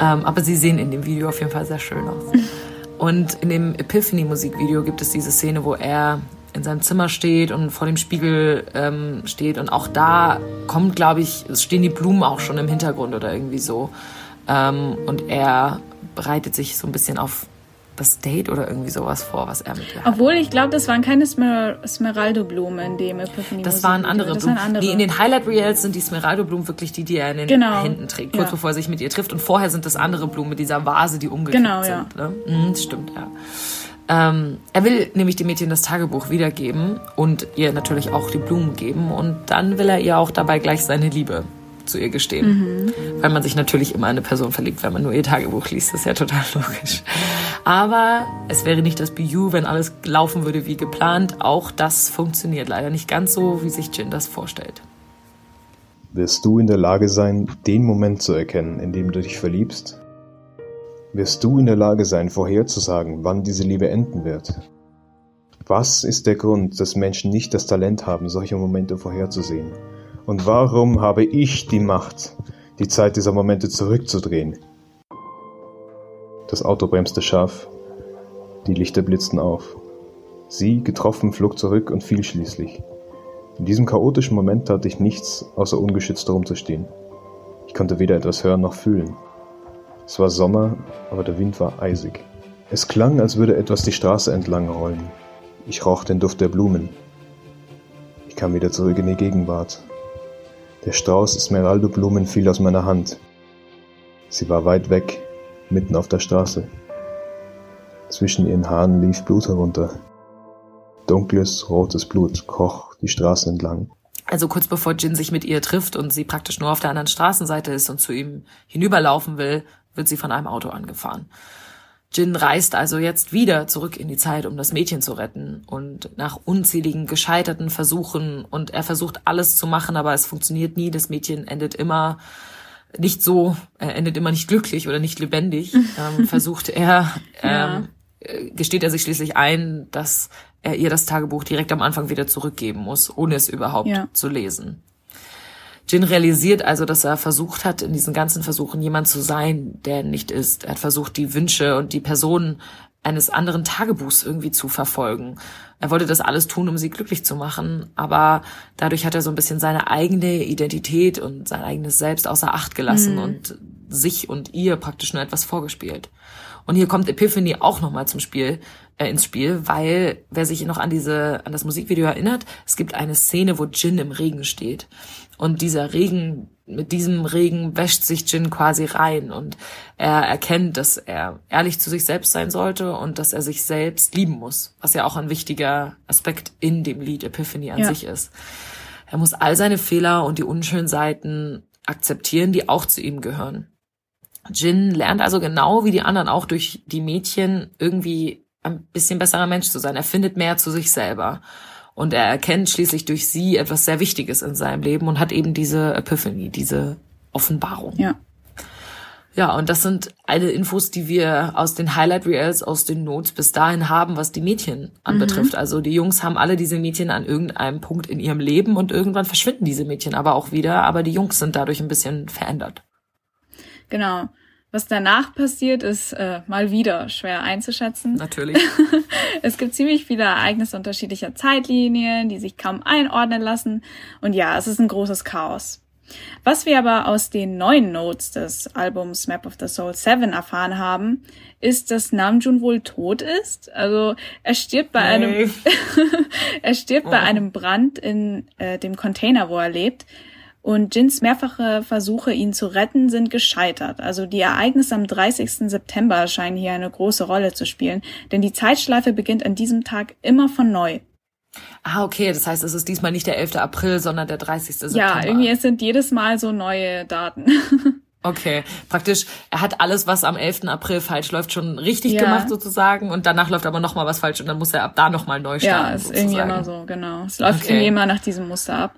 Ähm, aber sie sehen in dem Video auf jeden Fall sehr schön aus. Und in dem Epiphany-Musikvideo gibt es diese Szene, wo er in seinem Zimmer steht und vor dem Spiegel ähm, steht. Und auch da kommt, glaube ich, es stehen die Blumen auch schon im Hintergrund oder irgendwie so. Ähm, und er bereitet sich so ein bisschen auf das Date oder irgendwie sowas vor, was er mit ihr hat. Obwohl, ich glaube, das waren keine Smer Smeraldo-Blumen in dem Epiphany Das waren andere das Blumen. Waren andere. Nee, in den Highlight Reels sind die Smeraldo-Blumen wirklich die, die er in den Genau. Händen trägt, kurz Ja. bevor er sich mit ihr trifft. Und vorher sind das andere Blumen mit dieser Vase, die umgekippt Genau, ja. sind. Ne? Mhm, das stimmt, ja. Ähm, er will nämlich dem Mädchen das Tagebuch wiedergeben und ihr natürlich auch die Blumen geben. Und dann will er ihr auch dabei gleich seine Liebe zu ihr gestehen. Weil man sich natürlich immer in eine Person verliebt, wenn man nur ihr Tagebuch liest. Das ist ja total logisch. Aber es wäre nicht das BU, wenn alles laufen würde wie geplant. Auch das funktioniert leider nicht ganz so, wie sich Jin das vorstellt. Wirst du in der Lage sein, den Moment zu erkennen, in dem du dich verliebst? Wirst du in der Lage sein, vorherzusagen, wann diese Liebe enden wird? Was ist der Grund, dass Menschen nicht das Talent haben, solche Momente vorherzusehen? Und warum habe ich die Macht, die Zeit dieser Momente zurückzudrehen? Das Auto bremste scharf, die Lichter blitzten auf. Sie, getroffen, flog zurück und fiel schließlich. In diesem chaotischen Moment tat ich nichts, außer ungeschützt herumzustehen. Ich konnte weder etwas hören noch fühlen. Es war Sommer, aber der Wind war eisig. Es klang, als würde etwas die Straße entlang rollen. Ich roch den Duft der Blumen. Ich kam wieder zurück in die Gegenwart. Der Strauß Esmeraldo-Blumen fiel aus meiner Hand. Sie war weit weg, mitten auf der Straße. Zwischen ihren Haaren lief Blut herunter. Dunkles, rotes Blut kroch die Straße entlang. Also kurz bevor Jin sich mit ihr trifft und sie praktisch nur auf der anderen Straßenseite ist und zu ihm hinüberlaufen will, wird sie von einem Auto angefahren. Jin reist also jetzt wieder zurück in die Zeit, um das Mädchen zu retten. Und nach unzähligen gescheiterten Versuchen und er versucht alles zu machen, aber es funktioniert nie. Das Mädchen endet immer nicht so, er endet immer nicht glücklich oder nicht lebendig. ähm, versucht er, ähm, äh, gesteht er sich schließlich ein, dass er ihr das Tagebuch direkt am Anfang wieder zurückgeben muss, ohne es überhaupt Ja. zu lesen. Jin realisiert also, dass er versucht hat, in diesen ganzen Versuchen jemand zu sein, der er nicht ist. Er hat versucht, die Wünsche und die Personen eines anderen Tagebuchs irgendwie zu verfolgen. Er wollte das alles tun, um sie glücklich zu machen, aber dadurch hat er so ein bisschen seine eigene Identität und sein eigenes Selbst außer Acht gelassen und sich und ihr praktisch nur etwas vorgespielt. Und hier kommt Epiphany auch nochmal zum Spiel, äh, ins Spiel, weil, wer sich noch an diese, an das Musikvideo erinnert, es gibt eine Szene, wo Jin im Regen steht. Und dieser Regen, mit diesem Regen wäscht sich Jin quasi rein und er erkennt, dass er ehrlich zu sich selbst sein sollte und dass er sich selbst lieben muss, was ja auch ein wichtiger Aspekt in dem Lied Epiphany an Ja. sich ist. Er muss all seine Fehler und die unschönen Seiten akzeptieren, die auch zu ihm gehören. Jin lernt also genau wie die anderen auch durch die Mädchen irgendwie ein bisschen besserer Mensch zu sein. Er findet mehr zu sich selber. Und er erkennt schließlich durch sie etwas sehr Wichtiges in seinem Leben und hat eben diese Epiphany, diese Offenbarung. Ja. Ja, und das sind alle Infos, die wir aus den Highlight Reels, aus den Notes bis dahin haben, was die Mädchen anbetrifft. Also die Jungs haben alle diese Mädchen an irgendeinem Punkt in ihrem Leben und irgendwann verschwinden diese Mädchen aber auch wieder, aber die Jungs sind dadurch ein bisschen verändert. Genau. Was danach passiert, ist äh, mal wieder schwer einzuschätzen. Natürlich. Es gibt ziemlich viele Ereignisse unterschiedlicher Zeitlinien, die sich kaum einordnen lassen. Und ja, es ist ein großes Chaos. Was wir aber aus den neuen Notes des Albums Map of the Soul 7 erfahren haben, ist, dass Namjoon wohl tot ist. Also er stirbt bei einem er stirbt bei einem Brand in äh, dem Container, wo er lebt. Und Jins mehrfache Versuche, ihn zu retten, sind gescheitert. Also die Ereignisse am 30. September scheinen hier eine große Rolle zu spielen, denn die Zeitschleife beginnt an diesem Tag immer von neu. Ah, okay, das heißt, es ist diesmal nicht der 11. April, sondern der 30. September. Ja, irgendwie es sind jedes Mal so neue Daten. Okay, praktisch, er hat alles, was am 11. April falsch läuft, schon richtig Ja. gemacht sozusagen und danach läuft aber nochmal was falsch und dann muss er ab da nochmal neu starten. ja, ist sozusagen. irgendwie immer so, genau. Es läuft Okay. irgendwie immer nach diesem Muster ab.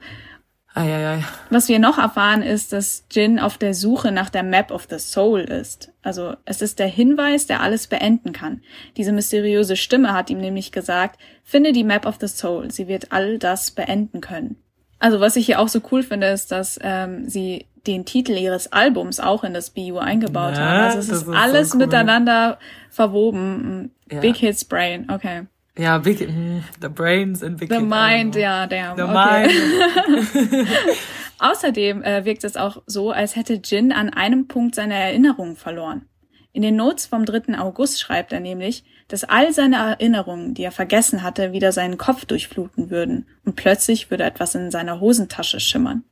Eieiei. Was wir noch erfahren, ist, dass Jin auf der Suche nach der Map of the Soul ist. Also es ist der Hinweis, der alles beenden kann. Diese mysteriöse Stimme hat ihm nämlich gesagt, finde die Map of the Soul, sie wird all das beenden können. Also was ich hier auch so cool finde, ist, dass ähm, sie den Titel ihres Albums auch in das BU eingebaut Ja, haben. Also es ist ist so alles cool. miteinander verwoben. Ja. Big Hits Brain, okay. Ja, big, the brains in big The Mind, ja, damn. The okay. mind. Außerdem äh, wirkt es auch so, als hätte Jin an einem Punkt seine Erinnerungen verloren. In den Notes vom 3. August schreibt er nämlich, dass all seine Erinnerungen, die er vergessen hatte, wieder seinen Kopf durchfluten würden und plötzlich würde etwas in seiner Hosentasche schimmern.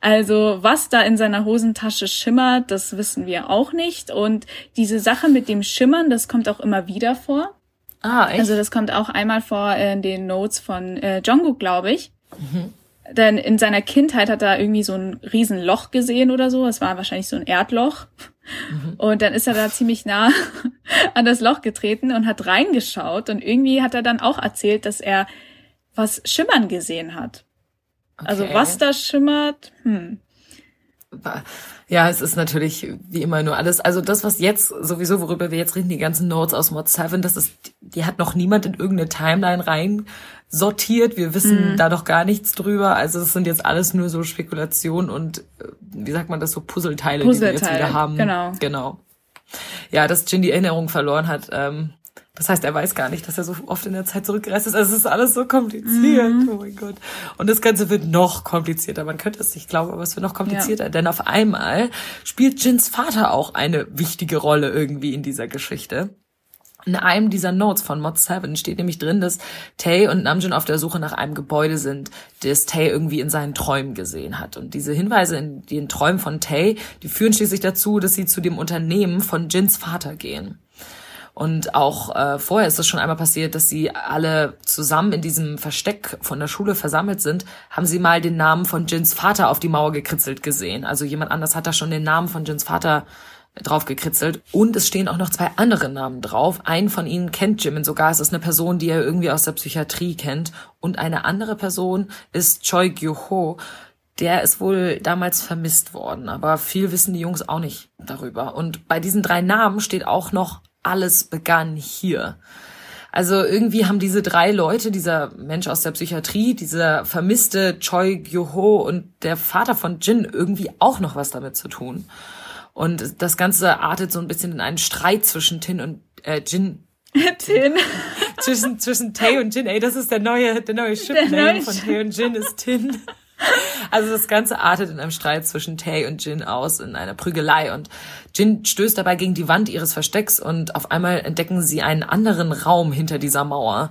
Also was da in seiner Hosentasche schimmert, das wissen wir auch nicht. Und diese Sache mit dem Schimmern, das kommt auch immer wieder vor. Ah, echt? Also das kommt auch einmal vor in den Notes von äh, Jungkook, glaube ich. Mhm. Denn in seiner Kindheit hat er irgendwie so ein Riesenloch gesehen oder so. Es war wahrscheinlich so ein Erdloch. Mhm. Und dann ist er da ziemlich nah an das Loch getreten und hat reingeschaut. Und irgendwie hat er dann auch erzählt, dass er was schimmern gesehen hat. Also okay. Also was da schimmert, hm. Ja, es ist natürlich wie immer nur alles. Also das, was jetzt sowieso, worüber wir jetzt reden, die ganzen Notes aus Mod 7, das ist, die hat noch niemand in irgendeine Timeline rein sortiert. Wir wissen mm. da doch gar nichts drüber. Also es sind jetzt alles nur so Spekulationen und äh, wie sagt man das, so Puzzleteile, Puzzleteile die wir jetzt wieder haben. Genau. Genau. Ja, dass Jin die Erinnerung verloren hat, ähm, das heißt, er weiß gar nicht, dass er so oft in der Zeit zurückgereist ist. Also es ist alles so kompliziert. Mhm. Oh mein Gott. Und das Ganze wird noch komplizierter. Man könnte es nicht glauben, aber es wird noch komplizierter. Ja. Denn auf einmal spielt Jins Vater auch eine wichtige Rolle irgendwie in dieser Geschichte. In einem dieser Notes von Mod 7 steht nämlich drin, dass Tay und Namjoon auf der Suche nach einem Gebäude sind, das Tay irgendwie in seinen Träumen gesehen hat. Und diese Hinweise in den Träumen von Tay, die führen schließlich dazu, dass sie zu dem Unternehmen von Jins Vater gehen. Und auch äh, vorher ist es schon einmal passiert, dass sie alle zusammen in diesem Versteck von der Schule versammelt sind, haben sie mal den Namen von Jins Vater auf die Mauer gekritzelt gesehen. Also jemand anders hat da schon den Namen von Jins Vater drauf gekritzelt. Und es stehen auch noch zwei andere Namen drauf. Einen von ihnen kennt Jimin sogar. Es ist eine Person, die er irgendwie aus der Psychiatrie kennt. Und eine andere Person ist Choi Gyu-ho. Der ist wohl damals vermisst worden, aber viel wissen die Jungs auch nicht darüber. Und bei diesen drei Namen steht auch noch alles begann hier. Also irgendwie haben diese drei Leute, dieser Mensch aus der Psychiatrie, dieser vermisste Choi Gyo-ho und der Vater von Jin irgendwie auch noch was damit zu tun. Und das Ganze artet so ein bisschen in einen Streit zwischen Tin und äh, Jin. Tin. zwischen, zwischen Tay und Jin. Ey, das ist der neue, der neue Ship-Name von Tay und Jin ist Tin. Also das Ganze artet in einem Streit zwischen Tay und Jin aus, in einer Prügelei. Und Jin stößt dabei gegen die Wand ihres Verstecks und auf einmal entdecken sie einen anderen Raum hinter dieser Mauer.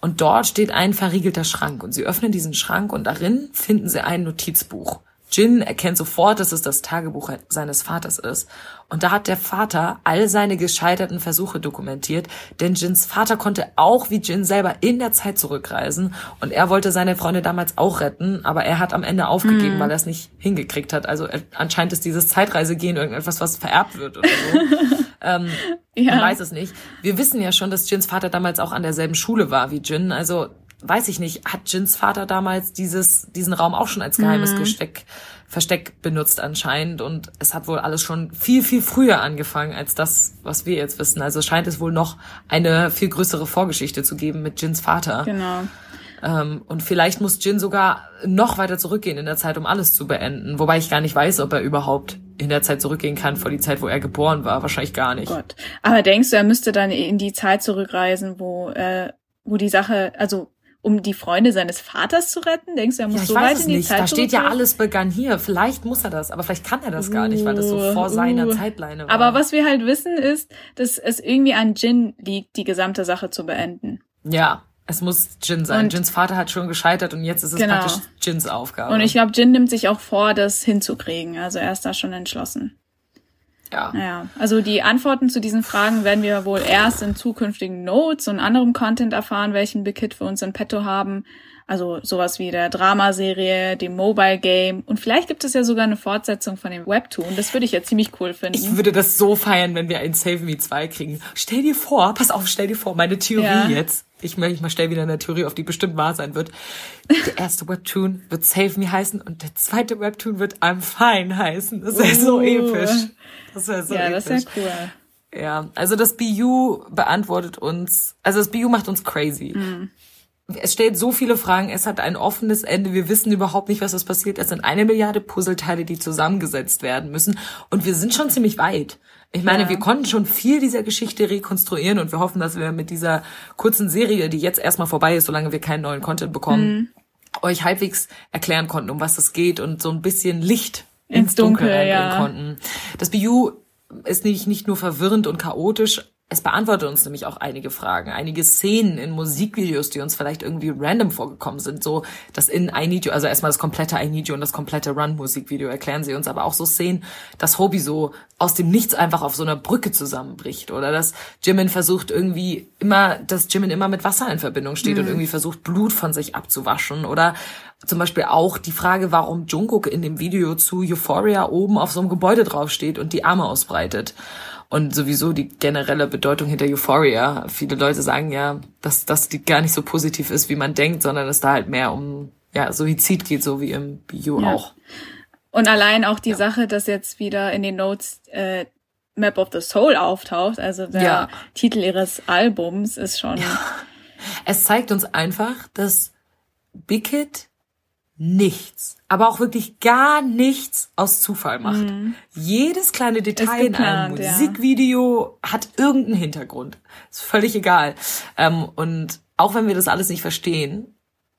Und dort steht ein verriegelter Schrank. Und sie öffnen diesen Schrank und darin finden sie ein Notizbuch. Jin erkennt sofort, dass es das Tagebuch seines Vaters ist. Und da hat der Vater all seine gescheiterten Versuche dokumentiert, denn Jins Vater konnte auch wie Jin selber in der Zeit zurückreisen und er wollte seine Freunde damals auch retten, aber er hat am Ende aufgegeben, mm. weil er es nicht hingekriegt hat. Also äh, anscheinend ist dieses Zeitreisegehen irgendetwas, was vererbt wird oder so. ähm, ja. Man weiß es nicht. Wir wissen ja schon, dass Jins Vater damals auch an derselben Schule war wie Jin, also weiß ich nicht, hat Jins Vater damals dieses, diesen Raum auch schon als geheimes mhm. Gesteck, Versteck benutzt anscheinend und es hat wohl alles schon viel, viel früher angefangen als das, was wir jetzt wissen. Also scheint es wohl noch eine viel größere Vorgeschichte zu geben mit Jins Vater. Genau. Ähm, und vielleicht muss Jin sogar noch weiter zurückgehen in der Zeit, um alles zu beenden. Wobei ich gar nicht weiß, ob er überhaupt in der Zeit zurückgehen kann vor die Zeit, wo er geboren war. Wahrscheinlich gar nicht. Gott. Aber denkst du, er müsste dann in die Zeit zurückreisen, wo, äh, wo die Sache, also um die Freunde seines Vaters zu retten? Denkst du, er muss ja, so weit in die nicht. Zeit Da steht ja alles begann hier. Vielleicht muss er das, aber vielleicht kann er das uh, gar nicht, weil das so vor uh, seiner uh. Zeitleine war. Aber was wir halt wissen ist, dass es irgendwie an Jin liegt, die gesamte Sache zu beenden. Ja, es muss Jin sein. Und Jins Vater hat schon gescheitert und jetzt ist es genau. praktisch Jins Aufgabe. Und ich glaube, Jin nimmt sich auch vor, das hinzukriegen. Also er ist da schon entschlossen. Ja. Naja, also die Antworten zu diesen Fragen werden wir wohl erst in zukünftigen Notes und anderem Content erfahren, welchen Big für uns in petto haben. Also sowas wie der Dramaserie, dem Mobile Game und vielleicht gibt es ja sogar eine Fortsetzung von dem Webtoon. Das würde ich ja ziemlich cool finden. Ich würde das so feiern, wenn wir ein Save Me 2 kriegen. Stell dir vor, pass auf, stell dir vor, meine Theorie ja. jetzt. Ich, ich mal stell wieder eine Theorie auf, die bestimmt wahr sein wird. Der erste Webtoon wird Save Me heißen und der zweite Webtoon wird I'm Fine heißen. Das wäre uh. so episch. Das wäre so ja, episch. Ja, das wäre cool. Ja, also das BU beantwortet uns, also das BU macht uns crazy. Mm es stellt so viele Fragen, es hat ein offenes Ende, wir wissen überhaupt nicht, was das passiert. Es sind eine Milliarde Puzzleteile, die zusammengesetzt werden müssen und wir sind schon ziemlich weit. Ich meine, ja. wir konnten schon viel dieser Geschichte rekonstruieren und wir hoffen, dass wir mit dieser kurzen Serie, die jetzt erstmal vorbei ist, solange wir keinen neuen Content bekommen, mhm. euch halbwegs erklären konnten, um was es geht und so ein bisschen Licht ins, ins Dunkel, Dunkel ja. konnten. Das BU ist nicht, nicht nur verwirrend und chaotisch, es beantwortet uns nämlich auch einige Fragen, einige Szenen in Musikvideos, die uns vielleicht irgendwie random vorgekommen sind. So das in I Need You, also erstmal das komplette I Need You und das komplette Run-Musikvideo erklären sie uns, aber auch so Szenen, dass Hobie so aus dem Nichts einfach auf so einer Brücke zusammenbricht oder dass Jimin versucht irgendwie immer, dass Jimin immer mit Wasser in Verbindung steht mhm. und irgendwie versucht Blut von sich abzuwaschen oder zum Beispiel auch die Frage, warum Jungkook in dem Video zu Euphoria oben auf so einem Gebäude draufsteht und die Arme ausbreitet und sowieso die generelle Bedeutung hinter Euphoria. Viele Leute sagen ja, dass, dass die gar nicht so positiv ist, wie man denkt, sondern es da halt mehr um ja, Suizid geht, so wie im Bio ja. auch. Und allein auch die ja. Sache, dass jetzt wieder in den Notes äh, Map of the Soul auftaucht, also der ja. Titel ihres Albums ist schon. Es zeigt uns einfach, dass Big Hit nichts, aber auch wirklich gar nichts aus Zufall macht. Mhm. Jedes kleine Detail geplant, in einem Musikvideo ja. hat irgendeinen Hintergrund. Ist völlig egal. Ähm, und auch wenn wir das alles nicht verstehen,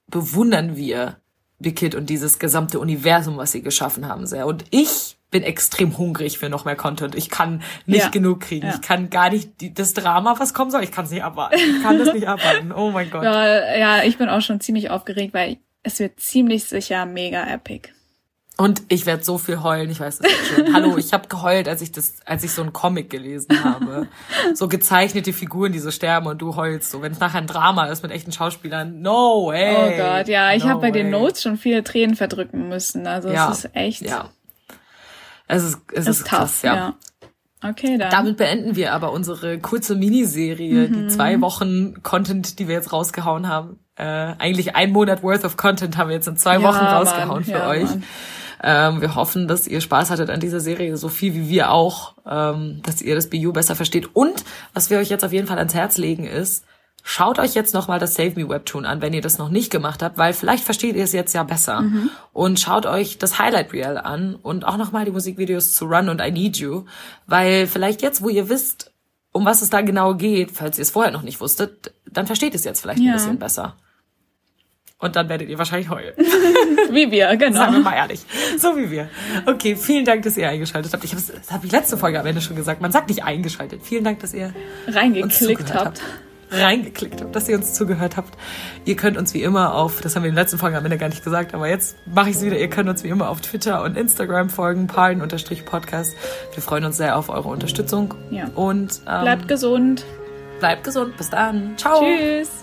bewundern wir Big Kid und dieses gesamte Universum, was sie geschaffen haben, sehr. Und ich bin extrem hungrig für noch mehr Content. Ich kann nicht ja. genug kriegen. Ja. Ich kann gar nicht die, das Drama, was kommen soll, ich kann es nicht abwarten. Ich kann das nicht abwarten. Oh mein Gott. Ja, ja, ich bin auch schon ziemlich aufgeregt, weil es wird ziemlich sicher mega epic. Und ich werde so viel heulen, ich weiß das schon. Hallo, ich habe geheult, als ich das, als ich so einen Comic gelesen habe. So gezeichnete Figuren, die so sterben und du heulst so. Wenn es nachher ein Drama ist mit echten Schauspielern, no way. Oh Gott, ja, ich no habe bei den Notes schon viele Tränen verdrücken müssen. Also ja, es ist echt. Ja. Es ist, es ist, ist krass, ja. ja. Okay, dann. Damit beenden wir aber unsere kurze Miniserie, mhm. die zwei Wochen Content, die wir jetzt rausgehauen haben. Äh, eigentlich ein Monat worth of Content haben wir jetzt in zwei ja, Wochen rausgehauen Mann, für ja, euch. Ähm, wir hoffen, dass ihr Spaß hattet an dieser Serie, so viel wie wir auch, ähm, dass ihr das BU besser versteht. Und was wir euch jetzt auf jeden Fall ans Herz legen ist, Schaut euch jetzt nochmal das Save Me Webtoon an, wenn ihr das noch nicht gemacht habt, weil vielleicht versteht ihr es jetzt ja besser. Mhm. Und schaut euch das Highlight Reel an und auch nochmal die Musikvideos zu Run und I Need You, weil vielleicht jetzt, wo ihr wisst, um was es da genau geht, falls ihr es vorher noch nicht wusstet, dann versteht es jetzt vielleicht ja. ein bisschen besser. Und dann werdet ihr wahrscheinlich heulen. wie wir, genau. Sagen wir mal ehrlich. So wie wir. Okay, vielen Dank, dass ihr eingeschaltet habt. Ich habe das habe ich letzte Folge am Ende schon gesagt. Man sagt nicht eingeschaltet. Vielen Dank, dass ihr reingeklickt habt. habt reingeklickt habt, dass ihr uns zugehört habt. Ihr könnt uns wie immer auf, das haben wir in den letzten Folgen am Ende gar nicht gesagt, aber jetzt mache ich es wieder, ihr könnt uns wie immer auf Twitter und Instagram folgen, palen-podcast. Wir freuen uns sehr auf eure Unterstützung. Ja. Und ähm, bleibt gesund. Bleibt gesund. Bis dann. Ciao. Tschüss.